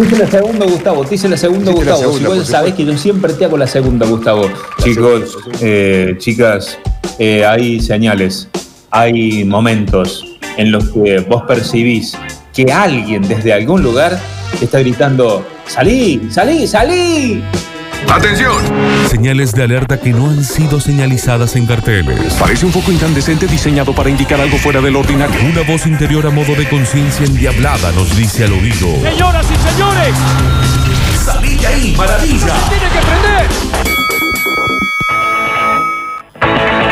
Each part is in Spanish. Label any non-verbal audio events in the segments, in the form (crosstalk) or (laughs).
Te hice la segunda, Gustavo. Te hice la segunda, la Gustavo. segunda, si vos sabés que yo siempre te hago la segunda, Gustavo. Chicos, eh, chicas, eh, hay señales, hay momentos en los que vos percibís que alguien desde algún lugar está gritando: ¡Salí! ¡Salí! ¡Salí! ¡Atención! Señales de alerta que no han sido señalizadas en carteles. Parece un foco incandescente diseñado para indicar algo fuera del ordinario. Una voz interior a modo de conciencia endiablada nos dice al oído. Señoras y señores, ¡Salí de ahí, maravilla! tiene que prender.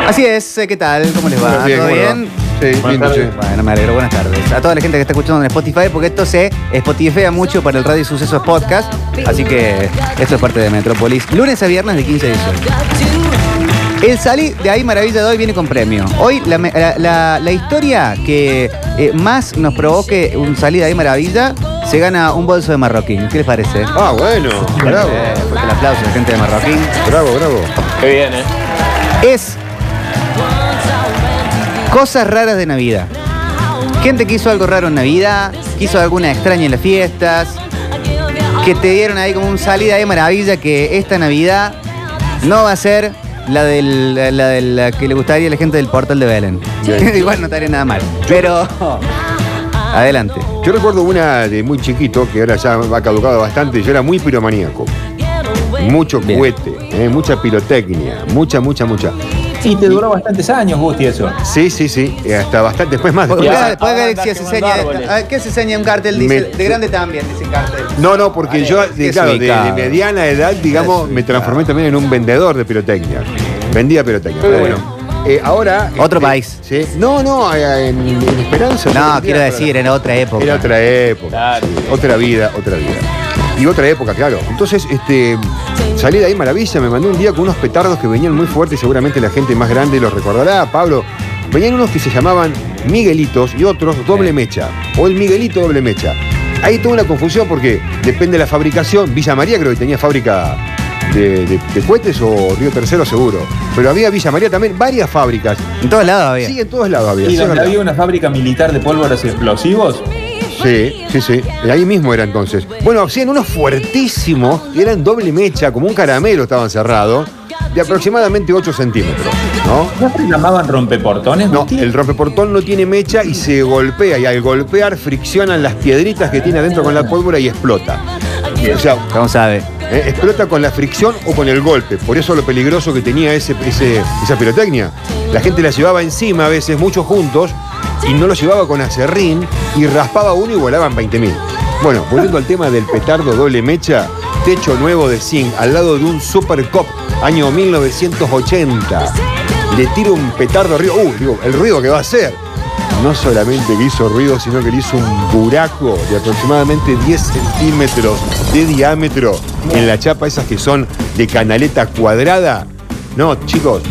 Así es, eh, ¿qué tal? ¿Cómo les va? ¿Todo bien? Sí, bien, che. Bueno, me alegro, buenas tardes. A toda la gente que está escuchando en Spotify, porque esto se Spotify mucho para el Radio Sucesos Podcast. Así que esto es parte de Metrópolis. Lunes a viernes de 15 a 18. El salí de ahí maravilla de hoy viene con premio. Hoy la, la- la- la historia que eh, más nos provoque un salí de ahí maravilla se gana un bolso de marroquín. ¿Qué les parece? Ah, bueno, bravo, Eh, fuerte el aplauso a la gente de marroquín. bravo, bravo. es cosas raras de Navidad. Gente que hizo algo raro en Navidad, que hizo alguna extraña en las fiestas, que te dieron ahí como un salida de maravilla que esta Navidad no va a ser la del, la que le gustaría a la gente del portal de Belén. (laughs) Igual no estaría nada mal. Pero adelante. Yo recuerdo una de muy chiquito, que ahora ya ha caducado bastante, yo era muy piromaníaco. Mucho Bien. cohete, eh, mucha pirotecnia, mucha, mucha, mucha. Y te duró bastantes años, Gusti, eso. Sí, sí, sí, eh, hasta bastante, después más. Después- Galaxy andás se enseña. árboles. ah, ¿Qué se enseña un cartel? Dice, Me- de grande también, dice un cartel. No, no, porque yo, de, qué claro, de, mediana edad, digamos, me transformé también en un vendedor de pirotecnia. Vendía pirotecnia, pero bueno. eh, ahora. Otro este, país. Sí. No, no, eh, en, en Esperanza. No, quiero decir, era otra época. Era otra época. Claro. sí, otra vida, otra vida. Y otra época, claro. Entonces, este, salí de ahí maravilla, me mandé un día con unos petardos que venían muy fuertes, seguramente la gente más grande los recordará, Pablo. Venían unos que se llamaban Miguelitos y otros doble mecha, o el Miguelito doble mecha. Hay toda una confusión porque depende de la fabricación. Villa María creo que tenía fábrica de, de- de cohetes o Río Tercero seguro. Pero había Villa María también, varias fábricas. En todos lados había. Sí, en todos lados había. Y donde había una fábrica militar de pólvoras explosivos. Sí, sí, sí. Ahí mismo era entonces. Bueno, hacían unos fuertísimos, que eran doble mecha, como un caramelo estaban cerrados, de aproximadamente 8 centímetros. ¿No? ¿No se llamaban rompeportones, No, el rompeportón no tiene mecha y se golpea, y al golpear friccionan las piedritas que tiene adentro con la pólvora y explota. O sea, ¿Cómo sabe? eh, explota con la fricción o con el golpe. Por eso lo peligroso que tenía ese, ese- esa pirotecnia. La gente la llevaba encima a veces, muchos juntos, y no lo llevaba con acerrín, y raspaba uno y volaban 20.000. Bueno, volviendo al tema del petardo doble mecha, techo nuevo de zinc, al lado de un Super Cop, año 1980. Le tiro un petardo arriba. Uh, digo, el ruido que va a hacer. No solamente que hizo ruido, sino que le hizo un buraco de aproximadamente 10 centímetros de diámetro en la chapa, esas que son de canaleta cuadrada. No, chicos,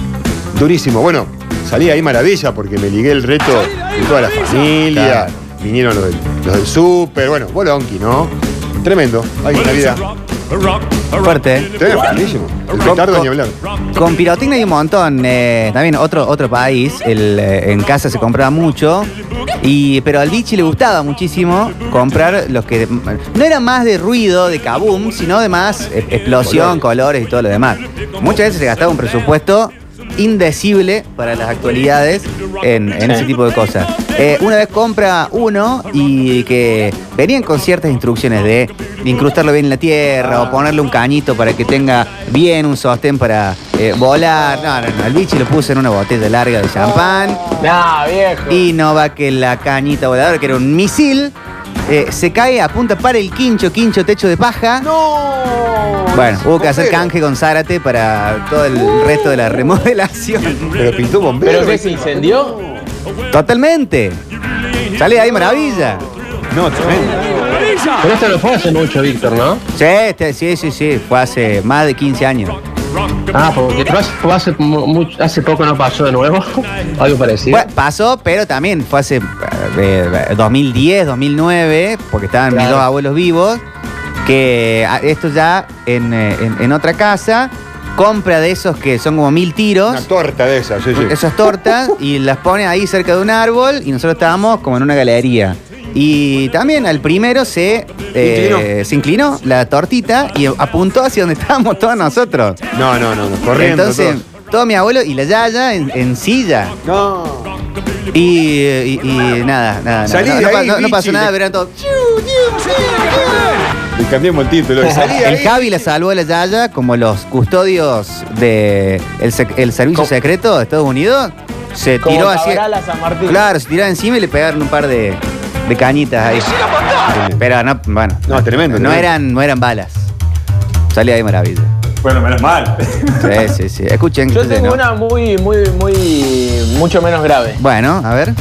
durísimo. Bueno, salí ahí maravilla porque me ligué el reto de toda la familia. Claro. Vinieron los del, los del súper, bueno, bolonqui, ¿no? Tremendo. Ay, Navidad. Fuerte, ¿eh? Tremendo, buenísimo. El petardo ni hablar. Con pirotecnia hay un montón. eh, también otro, otro país. el, eh, en casa se compraba mucho. Y, pero al bichi le gustaba muchísimo comprar los que. No era más de ruido, de kaboom, sino de más eh, explosión, colores. y todo lo demás. Muchas veces se gastaba un presupuesto indecible para las actualidades en, en ese tipo de cosas. Eh, una vez compra uno y que venían con ciertas instrucciones de incrustarlo bien en la tierra o ponerle un cañito para que tenga bien un sostén para eh, volar. No, no, no. El bichi lo puso en una botella larga de champán Nah, viejo. y no va que la cañita voladora, que era un misil, eh, se cae, apunta para el quincho, quincho, techo de paja. ¡No! Bueno, hubo que hacer Bombero. canje con Zárate para todo el resto de la remodelación. Pero pintó bombero. ¿Pero qué se incendió? Totalmente. Sale de ahí maravilla. No, tremendo. Pero esto no fue hace mucho, Víctor, ¿no? Sí, este- sí, sí, sí. Fue hace más de 15 años. Ah, porque fue hace, fue hace mucho- hace poco no pasó de nuevo. (laughs) Algo parecido. Bueno, pasó, pero también fue hace eh, 2010, 2009, porque estaban mis dos abuelos vivos, que ah, esto ya en, eh, en- en otra casa, compra de esos que son como mil tiros. Una torta de esas, sí, sí. esas tortas y las pone ahí cerca de un árbol y nosotros estábamos como en una galería. Y también al primero se, eh, Inclinó. se inclinó la tortita y apuntó hacia donde (laughs) estábamos todos nosotros. No, no, no, no, corriendo. Entonces, todos. todo mi abuelo y la yaya en, en silla. No. Y, y- y nada, nada. Salí nada. de no, no ahí, no Vichy. pasó nada, pero eran todos. Y cambiamos el título. Salí El ahí. Javi la salvó a la Yaya como los custodios del el, sec- el servicio secreto de Estados Unidos. Se Como tiró así. Cabral a San Martín. Claro, se tiró encima y le pegaron un par de, de cañitas ahí. Pero no, bueno. No, tremendo, No tremendo. eran, no eran balas. Salía de maravilla. Bueno, menos mal. Sí, sí, sí. Escuchen. Yo tengo ¿no? una muy, muy, muy, mucho menos grave. Bueno, a ver.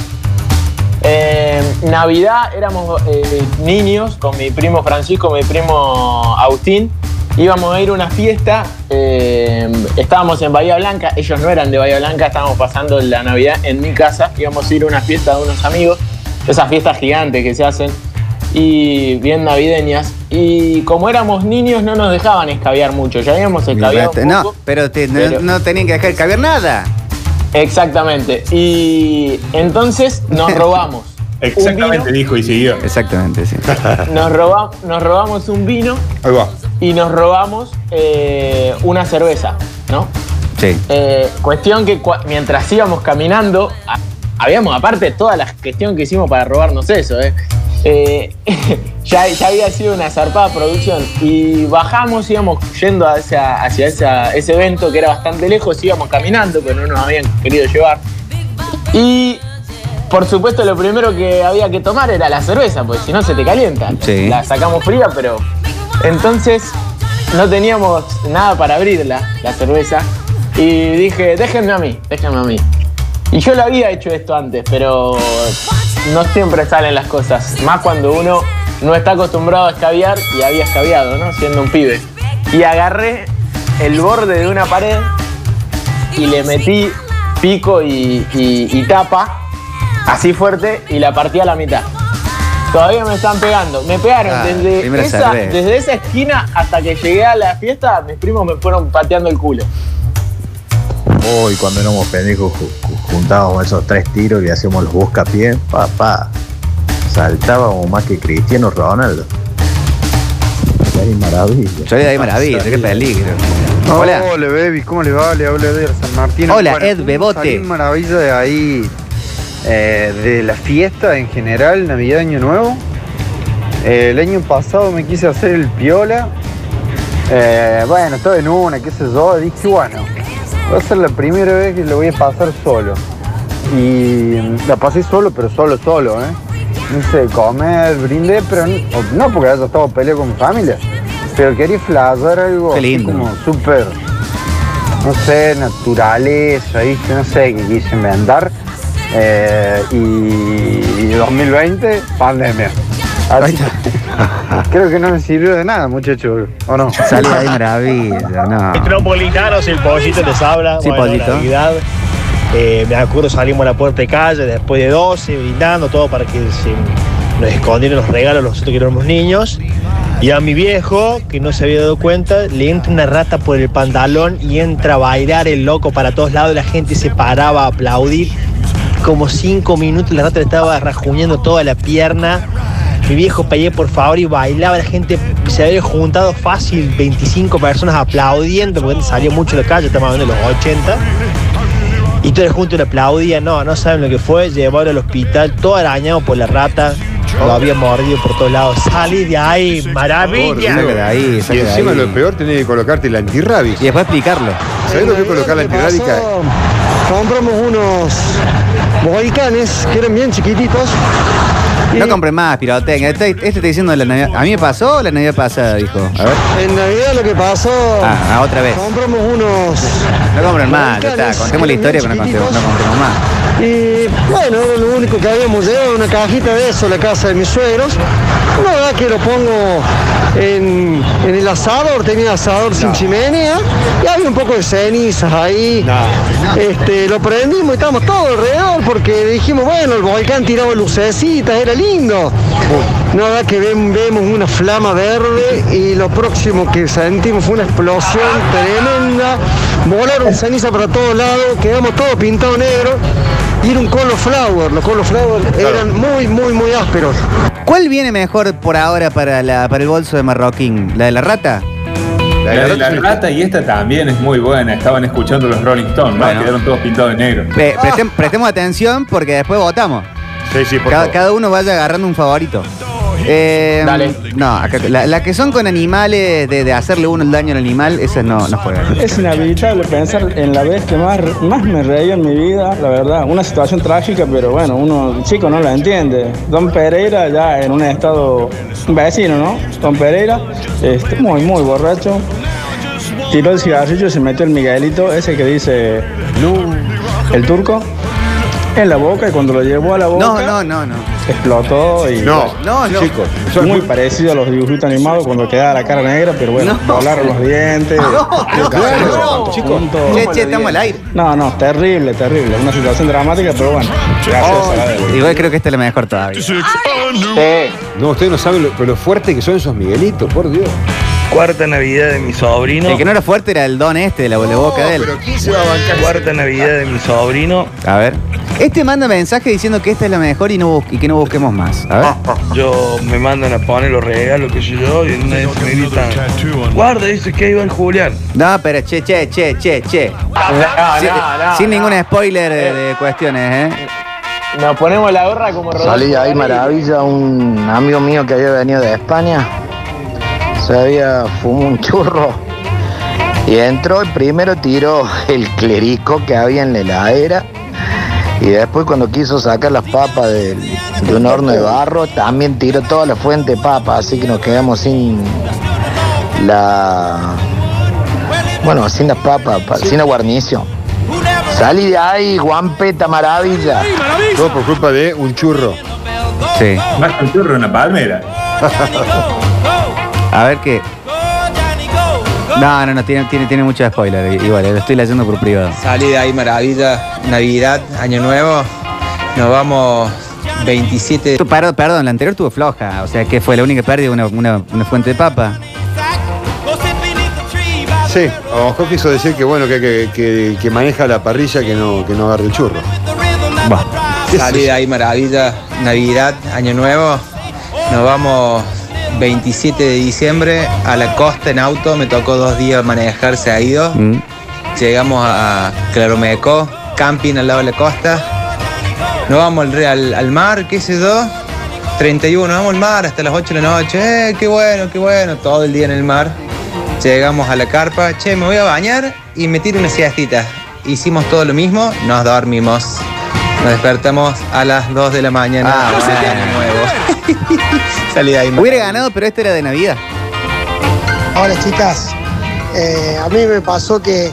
Eh, Navidad éramos eh, niños con mi primo Francisco, mi primo Agustín. Íbamos a ir a una fiesta. eh, estábamos en Bahía Blanca. Ellos no eran de Bahía Blanca. Estábamos pasando la Navidad en mi casa. Íbamos a ir a una fiesta de unos amigos. Esas fiestas gigantes que se hacen. Y bien navideñas. Y como éramos niños, no nos dejaban escabiar mucho. Ya habíamos escabiado un no, pero, te- no- pero- no, tenían que dejar caber nada. Exactamente. Y entonces nos (laughs) robamos. Exactamente, vino. dijo y siguió. Exactamente, sí. (laughs) Nos, roba- nos robamos un vino Ahí va. y nos robamos eh, una cerveza, ¿no? Sí. Eh, cuestión que mientras íbamos caminando, habíamos, aparte, toda la gestión que hicimos para robarnos eso, ¿eh? Eh, (laughs) ya, ya había sido una zarpada producción y bajamos, íbamos yendo hacia, hacia esa- ese evento que era bastante lejos, íbamos caminando, pero no nos habían querido llevar. Y por supuesto lo primero que había que tomar era la cerveza, porque si no se te calienta. Sí. La sacamos fría, pero entonces no teníamos nada para abrirla, la cerveza. Y dije, déjenme a mí, déjenme a mí. Y yo lo había hecho esto antes, pero no siempre salen las cosas. Más cuando uno no está acostumbrado a escabiar y había escabiado, ¿no? Siendo un pibe. Y agarré el borde de una pared y le metí pico y, y- y tapa, así fuerte, y la partí a la mitad. Todavía me están pegando. Me pegaron Ah, esa, desde esa esquina hasta que llegué a la fiesta, mis primos me fueron pateando el culo. Uy, cuando éramos pendejos juntábamos esos tres tiros y hacíamos los buscapiés, papá. Saltábamos más que Cristiano Ronaldo. Qué maravilla. Yo le doy maravilla, qué peligro. Hola. Hola, baby, ¿cómo le va? Le habla de San Martín. Hola, Ed Bebote. salí maravilla de ahí, eh, de la fiesta en general, Navidad, Año Nuevo. Eh, el año pasado me quise hacer el piola. Eh, bueno, estaba en una, qué sé yo. Dije, bueno, va a ser la primera vez que lo voy a pasar solo. Y mm, la pasé solo, pero solo, solo, ¿eh? No sé, comer, brindé, pero no, no porque haya estado peleado con mi familia. Pero quería flashear algo Qué lindo. como súper, no sé, naturaleza, ¿viste? No sé qué quise inventar. Eh, y, y 2020, pandemia. Así que, (laughs) creo que no me sirvió de nada, muchachos, ¿o no? Sale ahí maravilla, no. Metropolitanos, el pollito les habla. Sí, bueno, pollito. Eh, me acuerdo salimos a la puerta de calle después de 12, brindando todo para que se nos escondieran los regalos nosotros que éramos niños. Y a mi viejo, que no se había dado cuenta, le entra una rata por el pantalón y entra a bailar el loco para todos lados. La gente se paraba a aplaudir. Como cinco minutos la rata le estaba rajuñando toda la pierna. Mi viejo pedía por favor y bailaba. La gente se había juntado fácil, 25 personas aplaudiendo, porque salía mucho a la calle, estamos hablando de los 80. Y todos juntos le aplaudían, no, no saben lo que fue, llevarlo al hospital, todo arañado por la rata, lo había mordido por todos lados. Salí de ahí, maravilla. Saca de ahí, Y de encima ahí. lo peor tenés que colocarte la antirrabies. Y después explicarlo. ¿Sabés lo que es colocar la antirrábica? Compramos unos boicanes que eran bien chiquititos. No compren más, pirotecnia. Este, este está diciendo la Navidad. A mí me pasó o la Navidad pasada, dijo. A ver. En Navidad lo que pasó, Ah, ah, otra vez. compramos unos No compren más, ya está. Contemos la historia, pero no contemos, no compremos más. Y bueno, lo único que habíamos llevado, una cajita de eso a la casa de mis suegros. La verdad que lo pongo en, en el asador, tenía asador sin chimenea y había un poco de cenizas ahí. Este, lo prendimos y estábamos todos alrededor porque dijimos, bueno, el volcán tiraba lucecitas, era lindo. Verdad que ven- vemos una flama verde y lo próximo que sentimos fue una explosión tremenda. Volaron ceniza para todos lados, quedamos todos pintados negro. Y era un cauliflower. Los cauliflower eran muy, muy, muy ásperos. ¿Cuál viene mejor por ahora para, la, para el bolso de Marroquín? ¿La de la rata? La de la rata y esta también es muy buena. Estaban escuchando los Rolling Stones, ¿no? Quedaron todos pintados de negro. Pre- prestem- prestemos atención porque después votamos. Sí, sí, por Cada, favor. cada uno vaya agarrando un favorito. Eh, Dale. No, acá- la, la que son con animales, de, de hacerle uno el daño al animal, esas no, no juegan. Es inevitable pensar en la vez que más, más me reía en mi vida, la verdad. Una situación trágica, pero bueno, uno chico no la entiende. Don Pereira ya en un estado, vecino, ¿no? Don Pereira, este, muy, muy borracho. Tiró el cigarrillo y se metió el Miguelito, ese que dice el turco, en la boca y cuando lo llevó a la boca No, no, no, no. explotó y No, No, no. chicos. es muy parecido a los dibujitos animados cuando quedaba la cara negra, pero bueno, No. volaron los dientes. no, claro, chicos. Che, che, estamos al aire. No, no, terrible, terrible. Una situación dramática, pero bueno. Gracias a la Igual creo que esta es la mejor todavía. Sí. No, ustedes no saben lo, pero lo fuerte que son esos Miguelitos, por Dios. Cuarta Navidad de mi sobrino. El que no era fuerte era el don este de la, la boca de él. Pero ¿quién se va a bancar? Cuarta Navidad de mi sobrino. A ver. Este manda mensaje diciendo que esta es la mejor y, no bus- y que no busquemos más. A ver. Yo me mandan a poner los regalos, que sé yo, y en una de esas me gritan. Guarda, dice que iba el Julián. No, pero che, che, che, che, che. No, sin, no, no, sin no. ningún spoiler de, de cuestiones, ¿eh? Nos ponemos la gorra como Rodolfo Salí ahí maravilla, un amigo mío que había venido de España, se había fumado un churro y entró y primero tiró el clerico que había en la heladera y después cuando quiso sacar las papas del- de un horno de barro también tiró toda la fuente de papas, así que nos quedamos sin la... Bueno, sin las papas, pa- sin la guarnición. Salí de ahí, guampeta maravilla. Todo por culpa de un churro. Sí. Más que un churro en una palmera. (laughs) A ver qué. No, no, no, tiene, tiene, tiene mucho spoiler. Igual, lo estoy leyendo por privado. Salí de ahí maravilla, Navidad, Año Nuevo. Nos vamos 27 Tu- Perdón, perdón, la anterior tuvo floja. O sea, que fue la única pérdida una, una, una fuente de papa. Sí, a lo mejor quiso decir que bueno, que, que, que- que maneja la parrilla que no, que no agarre el churro. Bah. Salí de ahí maravilla, Navidad, Año Nuevo. Nos vamos 27 de diciembre a la costa en auto. Me tocó dos días manejar seguido. Mm. Llegamos a Claromeco, camping al lado de la costa. Nos vamos al, re- al, al mar, qué sé yo. 31, nos vamos al mar hasta las 8 de la noche. Eh, qué bueno, qué bueno. Todo el día en el mar. Llegamos a la carpa. Che, me voy a bañar y me tiro una siestita. Hicimos todo lo mismo, nos dormimos. Nos despertamos a las 2 de la mañana. Ah, bueno. nuevo. (laughs) Salí de ahí. Hubiera ganado, pero este era de Navidad. Hola chicas, Eh, a mí me pasó que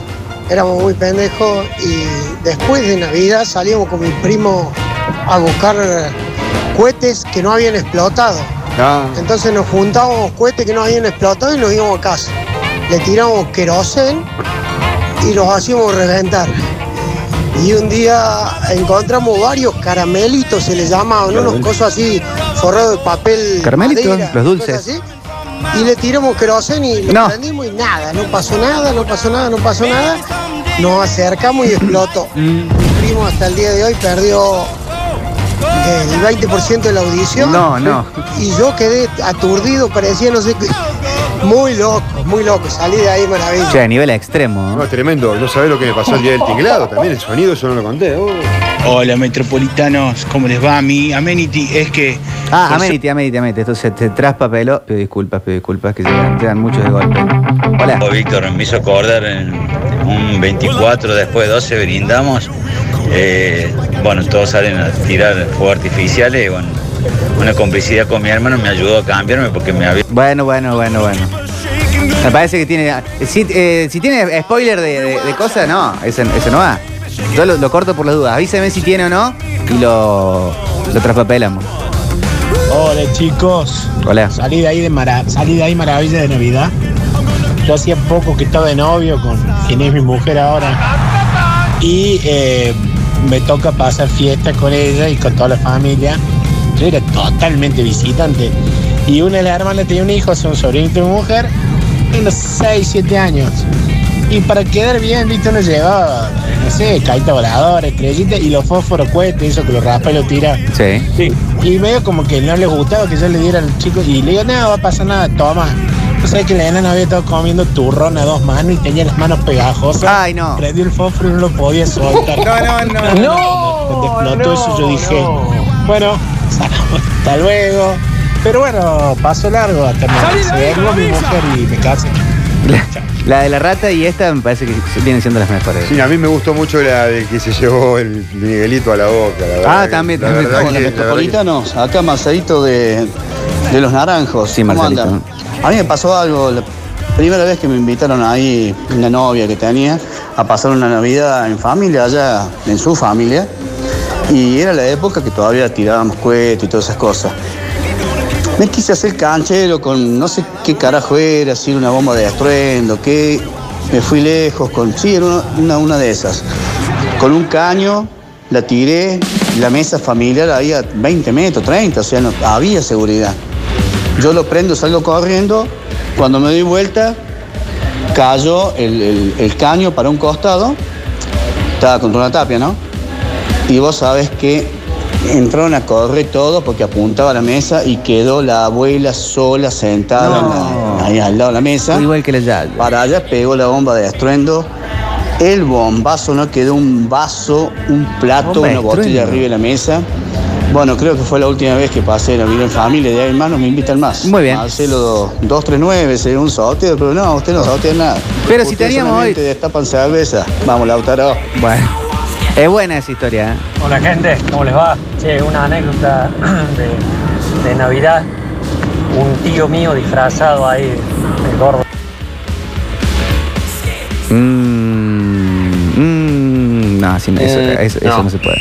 éramos muy pendejos y después de Navidad salíamos con mi primo a buscar cohetes que no habían explotado. Entonces nos juntábamos cohetes que no habían explotado y nos íbamos a casa. Le tirábamos querosén y los hacíamos reventar. Y un día encontramos varios caramelitos, se les llamaban, unos cosas así, forrados de papel. Caramelitos, madera, los dulces. así. Y le tiramos querosén y lo No. prendimos y nada, no pasó nada, no pasó nada, no pasó nada. Nos acercamos y explotó. Mm. Mi primo hasta el día de hoy perdió el 20% de la audición. No, no. Y yo quedé aturdido, parecía no sé qué. Muy loco, muy loco. Salí de ahí maravilla. Che, a nivel extremo. no, es tremendo. No sabés lo que me pasó el día del tinglado también. El sonido, eso no lo conté. Oh. Hola metropolitanos, ¿cómo les va? Mi amenity es que Ah, Por Amenity, Amenity, Amenity. Entonces te traspapeló. Pido disculpas, pido disculpas, que llegan, llegan muchos de golpe. Hola. Oh, Víctor, me hizo acordar en un 24 después de 12 brindamos. eh, bueno, todos salen a tirar fuegos artificiales y bueno, una complicidad con mi hermano me ayudó a cambiarme porque me había... Bueno, bueno, bueno, bueno. Me parece que tiene. Si, eh, si tiene spoiler de, de- de cosas, no, ese, ese no va. Yo lo, lo corto por las dudas. Avísame si tiene o no y lo, lo traspapelamos. Hola chicos. Hola. Salí de ahí de mara- salí de ahí maravilla de Navidad. Yo hacía poco que estaba de novio con quien es mi mujer ahora. Y eh, me toca pasar fiesta con ella y con toda la familia. Yo era totalmente visitante. Y una de las hermanas tenía un hijo, es un sobrinito de mi mujer, de unos 6, 7 años. Y para quedar bien, viste, uno llevaba no sé, caíta voladora, estrellita y los fósforos cohetes, eso que lo raspa y lo tira. Sí. Y medio como que no les gustaba que yo le diera al chico y le digo, no, va a pasar nada, toma. No sé que la nena había estado comiendo turrón a dos manos y tenía las manos pegajosas. Ay, no. Prendió el fósforo y no lo podía soltar. No, no, no. no. Cuando explotó eso yo dije, bueno, (laughs) hasta luego. Pero bueno, paso largo hasta me se verlo mi mujer y me casé. La de la rata y esta me parece que vienen siendo las mejores. Sí, a mí me gustó mucho la de que se llevó el Miguelito a la boca. la verdad Ah, que- también, la también. que- que- Metropolitanos, acá Marcelito de, de Los Naranjos. Sí, ¿Cómo Marcelito. A mí me pasó algo, la primera vez que me invitaron ahí, una novia que tenía, a pasar una Navidad en familia, allá en su familia. Y era la época que todavía tirábamos cohetes y todas esas cosas. Me quise hacer canchero con no sé qué carajo era, si era una bomba de estruendo, qué. Me fui lejos con. Sí, era una, de esas. Con un caño, la tiré, la mesa familiar había 20 metros, 30, o sea, había seguridad. Yo lo prendo, salgo corriendo. Cuando me doy vuelta, cayó el caño para un costado. Estaba contra una tapia, ¿no? Y vos sabés que entraron a correr todo porque apuntaba a la mesa y quedó la abuela sola sentada en la- ahí al lado de la mesa. Igual que la ya. Para allá pegó la bomba de estruendo. El bombazo no quedó un vaso, un plato, una botella arriba de la mesa. Bueno, creo que fue la última vez que pasé la vida en familia. De ahí no me invitan más. Muy bien. Marcelo 239, sería un sorteo, pero no, usted no sortea nada. Pero si Ustedes teníamos solamente destapan cerveza. Vamos, Lautaro. Bueno. Es buena esa historia, ¿eh? Hola gente, ¿cómo les va? Che, una anécdota (clears throat) de, de Navidad. Un tío mío disfrazado ahí de gordo. Mm, mm, no, sí, eso, Eh, eso- eso no. no se puede.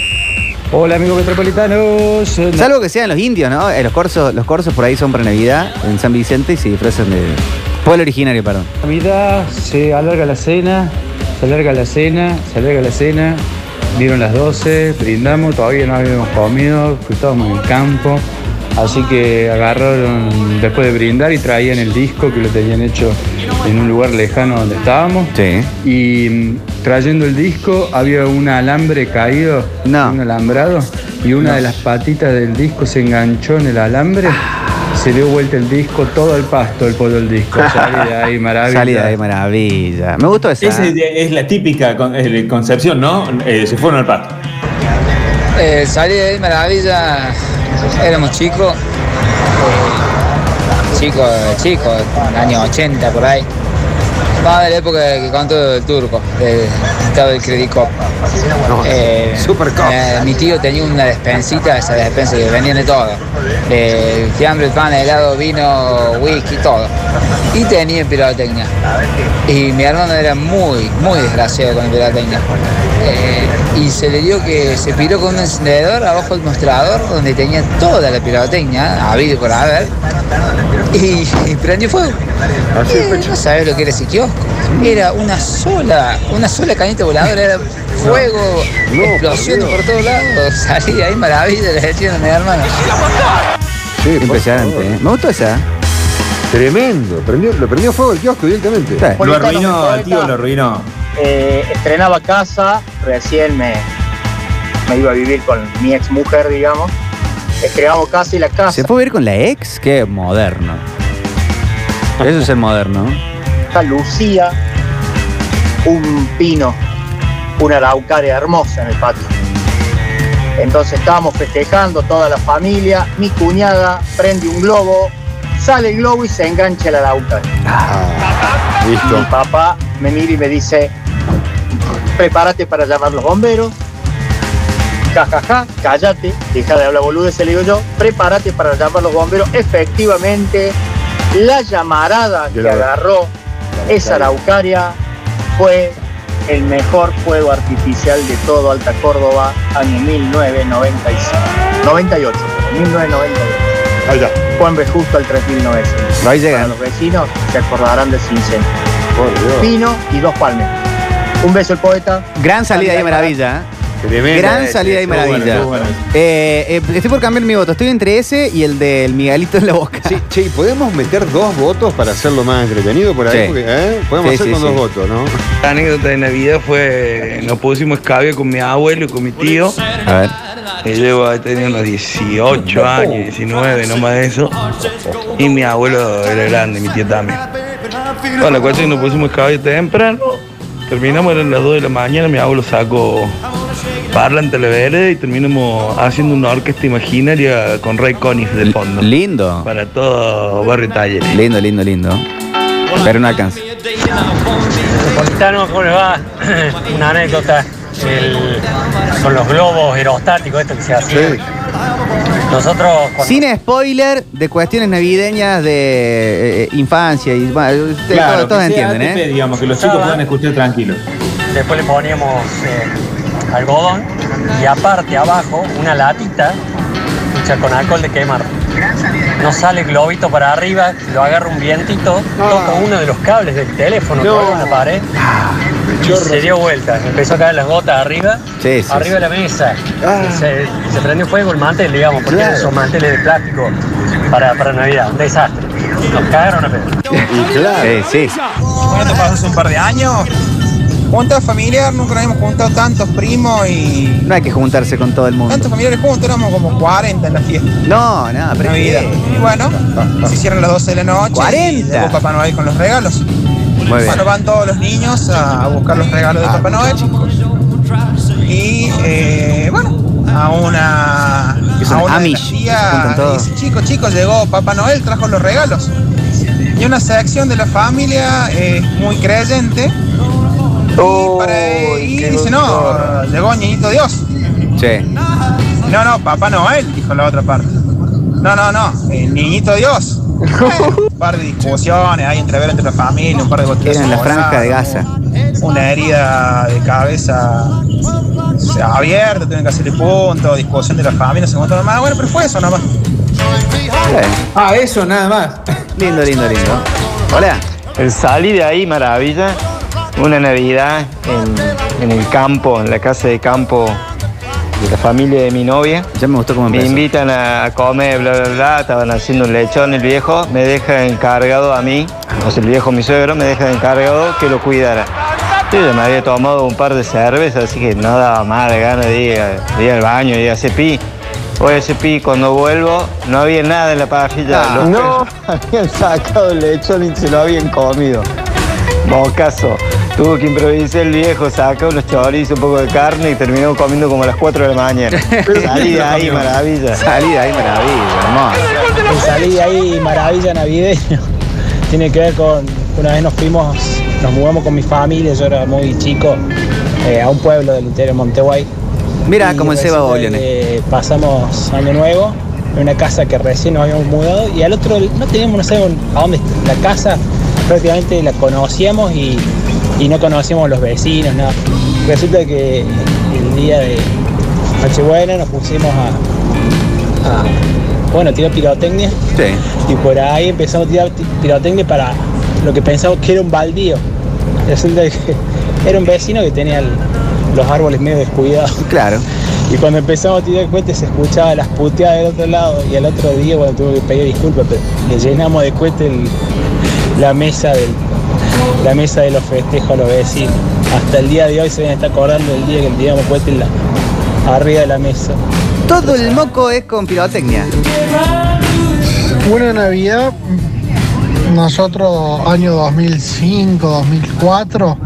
Hola amigos metropolitanos. Salvo que sean los indios, ¿no? Eh, Los corsos, los corsos por ahí son para Navidad en San Vicente y se disfrazan de. Pueblo originario, perdón. Navidad, se alarga la cena, se alarga la cena, se alarga la cena. Dieron las 12, brindamos, todavía no habíamos comido, estábamos en el campo. Así que agarraron después de brindar y traían el disco que lo tenían hecho en un lugar lejano donde estábamos. Sí. Y mm, trayendo el disco había un alambre caído, un alambrado, y una de las patitas del disco se enganchó en el alambre. Se dio vuelta el disco, todo el pasto, el pollo del disco. (laughs) Salí de ahí, maravilla. Salí de ahí, maravilla. Me gustó esa. Esa ¿eh? es la típica con- eh, concepción, ¿no? Eh, se fueron al pasto. Eh, salí de ahí, maravilla. Éramos chicos. eh, chicos, chicos, años 80 por ahí. Va de la época que contó el turco, del estado del Credit Cop. Eh, eh, mi tío tenía una despensita, esa despensa que vendían de todo. Eh, fiambre, pan, helado, vino, whisky, todo. Y tenía pirotecnia. Y mi hermano era muy, muy desgraciado con el pirotecnia. Eh, y se le dio que se piró con un encendedor abajo del mostrador donde tenía toda la pirotecnia, habido por haber, y, y prendió fuego. No sabes lo que era kiosco. Era una sola, una sola cañita voladora, era fuego, explosiones por todos lados. (laughs) Salí de ahí maravilla, le decían a mi hermano. Impresionante, ¿eh? Me gustó esa. Tremendo. Prendió, lo prendió fuego el kiosco directamente. Lo arruinó, al tío lo arruinó. Eh, estrenaba casa, recién me, me iba a vivir con mi ex mujer, digamos. Estrenamos casa y la casa. ¿Se puede ver con la ex? Qué moderno. Eso es el moderno. Lucía un pino, una araucaria hermosa en el patio. Entonces estábamos festejando toda la familia, mi cuñada prende un globo, sale el globo y se engancha la araucaria. Listo. Mi papá me mira y me dice, prepárate para llamar los bomberos. Ja, ja, ja, cállate, deja de hablar boludeces, le digo yo, prepárate para llamar los bomberos. Efectivamente, la llamarada que agarró esa araucaria fue el mejor fuego artificial de todo Alta Córdoba, año 1995. 98, 1998. Allá. Juan B. Justo al 3900. Ahí llegan. Para los vecinos se acordarán de ese incendio. Pino y dos palmes. Un beso el poeta. Gran salida ahí, maravilla. ¿eh? Tremendo. Gran salida y estuvo bueno, maravilla. estuvo bueno. Eh, eh, estoy por cambiar mi voto. Estoy entre ese y el del Miguelito en la boca. Sí, che, ¿y ¿podemos meter dos votos para hacerlo más entretenido por ahí? Sí. Porque, ¿eh? Podemos Sí, hacer sí, con sí. dos votos, ¿no? La anécdota de Navidad fue, nos pusimos escabio con mi abuelo y con mi tío. A ver. Que llevo, tenía unos 18 años, 19, no más de eso. Y mi abuelo era grande, mi tío también. Bueno, la cuestión es que nos pusimos escabio temprano. Terminamos, eran las 2 de la mañana, mi abuelo sacó parlante a la vereda y terminamos haciendo una orquesta imaginaria con Ray Conniff de fondo. Lindo. Para todo Barrio Talleres. Lindo, lindo, lindo. Pero no alcanza. Metropolitano, ¿cómo le va? (clears throat) Una anécdota el- con los globos aerostáticos, esto que se hacía. Nosotros, cuando- Sin spoiler de cuestiones navideñas de eh, infancia y bueno, Claro, todos, entienden, ATP, ¿eh? digamos, que los chicos puedan escuchar tranquilos. después le poníamos eh, algodón y aparte abajo una latita hecha con alcohol de quemar. No sale globito para arriba, lo agarra un vientito, toca uno de los cables del teléfono en la pared y se dio vuelta. Empezó a caer las gotas arriba, Sí, sí, arriba de la mesa. Y se, se prendió fuego el mantel, digamos, porque eran esos manteles de plástico para, para Navidad. Un desastre. Nos cagaron a pedo. Sí, sí. Bueno, pasó hace un par de años. Junta familiar, nunca nos hemos juntado tantos primos y No hay que juntarse con todo el mundo. tantos familiares juntos, éramos como 40 en la fiesta. No, no, pero. Y bueno, se hicieron las 12 de la noche. 40. Y llegó Papá Noel con los regalos. Muy bien. Bueno, van todos los niños a, buscar los regalos de Papá Noel. Y eh, bueno, a una, Que son a una Amish, dice, chicos, chicos, llegó Papá Noel, trajo los regalos. Y una sección de la familia es muy creyente. Y, para- y dice, no, llegó Niñito Dios. Sí. No, no, Papá Noel, dijo la otra parte. No, no, no, el Niñito Dios. un (laughs) par de discusiones ahí entre ver entre la familia, un par de botellas. En la franja de Gaza. Una herida de cabeza o sea, abierta, tienen que hacerle punto, discusión de la familia, se encontró más. Bueno, pero fue eso nomás. Ah, eso nada más. Lindo, lindo, lindo. Hola. El salí de ahí, maravilla. Una Navidad en, en el campo, en la casa de campo de la familia de mi novia. Ya me gustó cómo Me empezó. invitan a, a comer, bla, bla, bla. Estaban haciendo un lechón el viejo. Me deja encargado a mí, o sea, el viejo mi suegro, me deja encargado que lo cuidara. Yo ya me había tomado un par de cervezas, así que no daba más de ganas de ir, a- de ir al baño y hacer pi. Voy a pi, cuando vuelvo no había nada en la parrilla. Ah, Los no. (laughs) habían sacado el lechón y se lo habían comido. Bocazo. Tuvo que improvisar el viejo, sacó unos chorizos, un poco de carne y terminó comiendo como a las 4 de la mañana. (laughs) Salí de ahí, maravilla. Salí de ahí, maravilla, hermoso. El salí de ahí maravilla navideño. Tiene que ver con una vez nos fuimos, nos mudamos con mi familia, yo era muy chico, eh, a un pueblo del interior de Monteguay. Mira el Seba resulta Boliones. Pasamos año nuevo en una casa que recién nos habíamos mudado y al otro no teníamos, no sabíamos a dónde está. La casa prácticamente la conocíamos y, y no conocíamos los vecinos, nada. Resulta que el día de Nochebuena nos pusimos a, a, bueno, tirar pirotecnia Sí. y por ahí empezamos a tirar ti- pirotecnia para lo que pensamos que era un baldío. Resulta que (laughs) era un vecino que tenía el- los árboles medio descuidados. Claro. Y cuando empezamos a tirar cohetes se escuchaba las puteadas del otro lado y al otro día, bueno, tuve que pedir disculpas, pero le llenamos de cohetes la mesa del la mesa de los festejos a los vecinos. Hasta el día de hoy se deben estar acordando del día que le tiramos cohetes en la- arriba de la mesa. Todo el moco es con pirotecnia. Una Navidad, nosotros año 2005, 2004,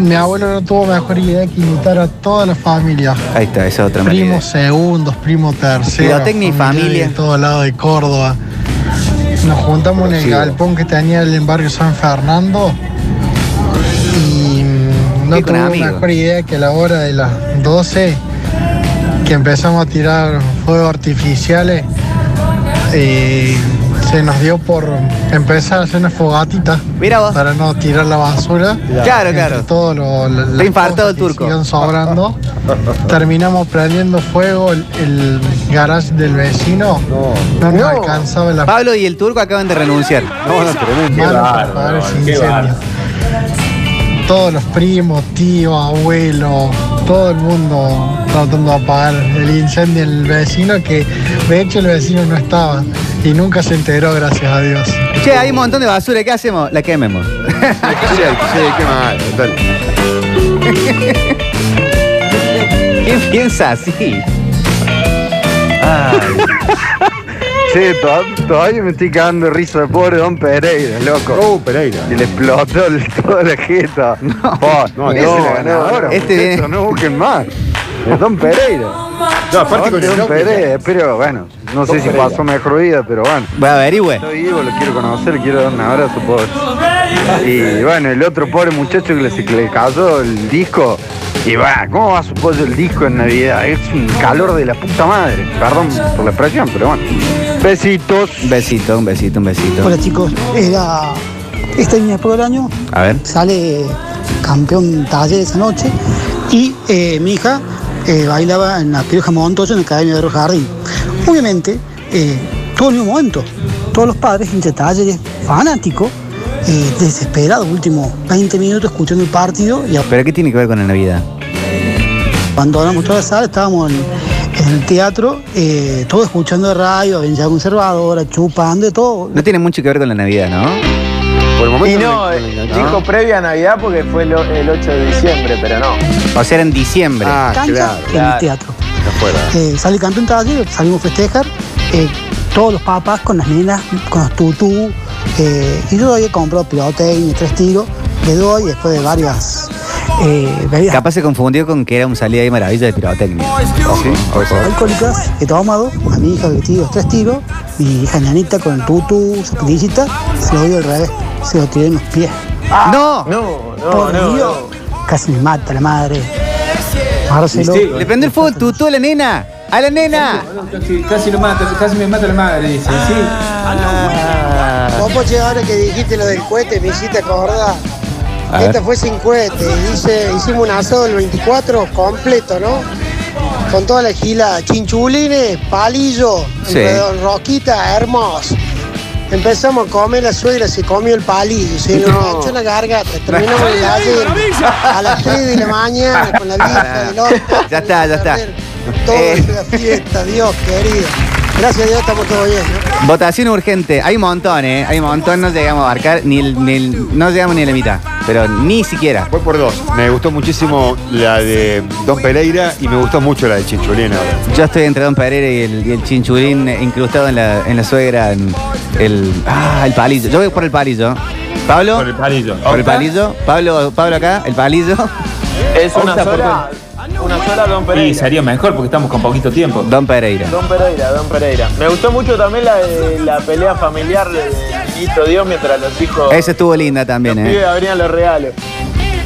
mi abuelo no tuvo mejor idea que invitar a toda la familia. Ahí está, esa es otra manera. Primos segundos, primos terceros. Pirotecnia y familia. De todo lado de Córdoba. Nos juntamos en el galpón que tenía en barrio San Fernando. Y mm, no amigos. mejor idea que a la hora de las 12 que empezamos a tirar fuegos artificiales. eh, se nos dio por empezar a hacer una fogatita Mira vos. para no tirar la basura. Claro, Entre claro. Todo lo, las cosas el que turco. sigan sobrando. (laughs) Terminamos prendiendo fuego el, el garage del vecino. No, nos alcanzaba la Pablo y el turco acaban de renunciar. para apagar ese incendio. Todos los primos, tíos, abuelos, todo el mundo tratando de apagar el incendio el vecino, que de hecho el vecino no estaba y nunca se enteró, gracias a Dios. Che, hay un montón de basura. ¿Qué hacemos? La quememos. Sí, sí, qué mal, total. ¿Quién piensa así? Che, to- todavía me estoy cagando de risa de pobre Don Pereira, loco. Oh, Pereira. Y le explotó el- toda la jeta. No, no, ese no, el ganador. no, este no busquen más. Es Don Pereira. No, aparte con el Pereira, pero bueno, no sé si pasó mejor vida, pero bueno. Voy a averigüe. Estoy vivo, lo quiero conocer, le quiero dar un abrazo, pobre. Y bueno, el otro pobre muchacho que le, que le cayó el disco. Y va, ¿cómo va su pollo el disco en Navidad? Es un calor de la puta madre. Perdón por la expresión, pero bueno. Besitos. Un besito, un besito, un besito. Hola chicos, era esta es mi época del año, A ver. sale campeón taller esa noche y eh, mi hija eh, bailaba en la Piroja Montoya en la Academia de Oro Jardín. Obviamente, eh, todo el mismo momento, todos los padres, de talleres, fanáticos, eh, desesperados, últimos 20 minutos escuchando el partido y ¿Pero qué tiene que ver con la Navidad? abandonamos toda la sala, estábamos en, en el teatro, eh, todos escuchando radio, avenida conservadora, chupando, de todo. No tiene mucho que ver con la Navidad, ¿no? Por el momento Y no, dijo previa a Navidad porque fue el, o- el 8 de diciembre, pero no. O sea, era en diciembre. Ah, claro. en claro. el teatro. Afuera. Eh, sale campeón taller, salimos a festejar, eh, todos los papás con las nenas, con los tutú, eh, y yo había comprado pirotecnia, tres tiros, le doy después de varias eh, bebidas Capaz se confundió con que era un salida de maravilla de pirotecnia. Sí, a ver, alcohólicas, he tomado, a mi hija le tiro los tres tiros, mi hija nanita con el tutú, su se lo doy al revés, se lo tiré en los pies. ¡No! No, no, Por no. Dios, casi me mata la madre. Marcelo. Le prendió el fuego el tutú a la nena. ¡A la nena! Casi, casi lo mata, casi me mata la madre, dice. Sí. Vos, Poche, ahora que dijiste lo del cohete, me hiciste acordar. Esta fue sin cohete. Hice, hicimos un asado el 24 completo, ¿no? Con toda la gila, chinchulines, palillo, Sí. roquita, hermoso. Empezamos a comer, la suegra se comió el palillo, se nos No. echó la garganta, (laughs) terminamos la gallina a las 3 de la mañana con la vieja del otro. Ya está, ya está. Toda Eh. la fiesta, Dios querido. Gracias a Dios estamos todos bien, ¿no? Votación urgente. Hay un montón, ¿eh? Hay un montón. No llegamos a abarcar ni, el- ni el- no llegamos ni a la mitad. Pero ni siquiera. Voy por dos. Me gustó muchísimo la de Don Pereira y me gustó mucho la de Chinchulina. Yo estoy entre Don Pereira y el, y el chinchulín eh, incrustado en la, en la suegra. En el, ah, el palillo. Yo voy por el palillo. ¿Pablo? Por el palillo. Por el palillo. Pablo, Pablo acá, el palillo. Es una Opta por sola, una sola Don Y Pereira. sería mejor porque estamos con poquito tiempo. Don Pereira. Don Pereira, Don Pereira. Me gustó mucho también la, de- la pelea familiar de Ministro Dios mientras los hijos Esa estuvo linda también, los pibes ¿eh? abrían los regalos.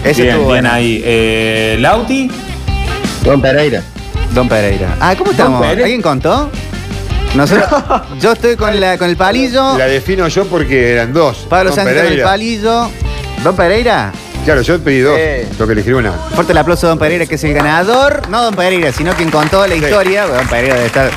Esa bien, estuvo bien ahí. Eh, Lauti. Don Pereira. Don Pereira. Ah, ¿cómo estamos? Pereira. ¿Alguien contó? Nosotros, (laughs) yo estoy con, la, con el palillo. La defino yo porque eran dos. Pablo Don Sánchez con el Pereira. palillo. Don Pereira. Claro, yo pedí dos. Eh. Tengo que elegir una. Fuerte el aplauso a Don Pereira, que es el ganador. No Don Pereira, sino quien contó la historia. Don Pereira debe estar,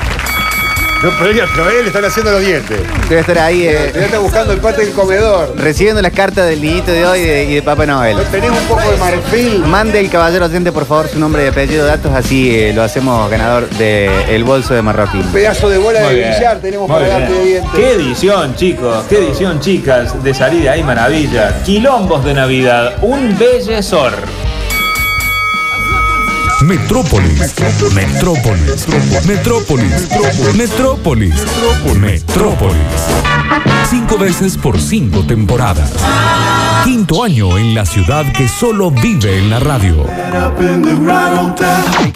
Don Pereira, todavía le están haciendo los dientes. debe estar ahí eh, Ya está buscando el pate del comedor. recibiendo las cartas del niñito de hoy y de, y de Papá Noel. ¿No tenés un poco de marfil? Mande el caballero oyente, por favor, su nombre y apellido, datos, así eh, lo hacemos ganador del bolso de Marroquín. Un pedazo de bola Muy de bien. billar tenemos Muy para darte de bien. dientes. Qué edición, chicos. Qué edición, chicas, de salir de ahí maravilla. Quilombos de Navidad. Un bellezor. Metrópolis. Metrópolis. Metrópolis. Metrópolis. Metrópolis. Cinco veces por cinco temporadas. Quinto año en la ciudad que solo vive en la radio.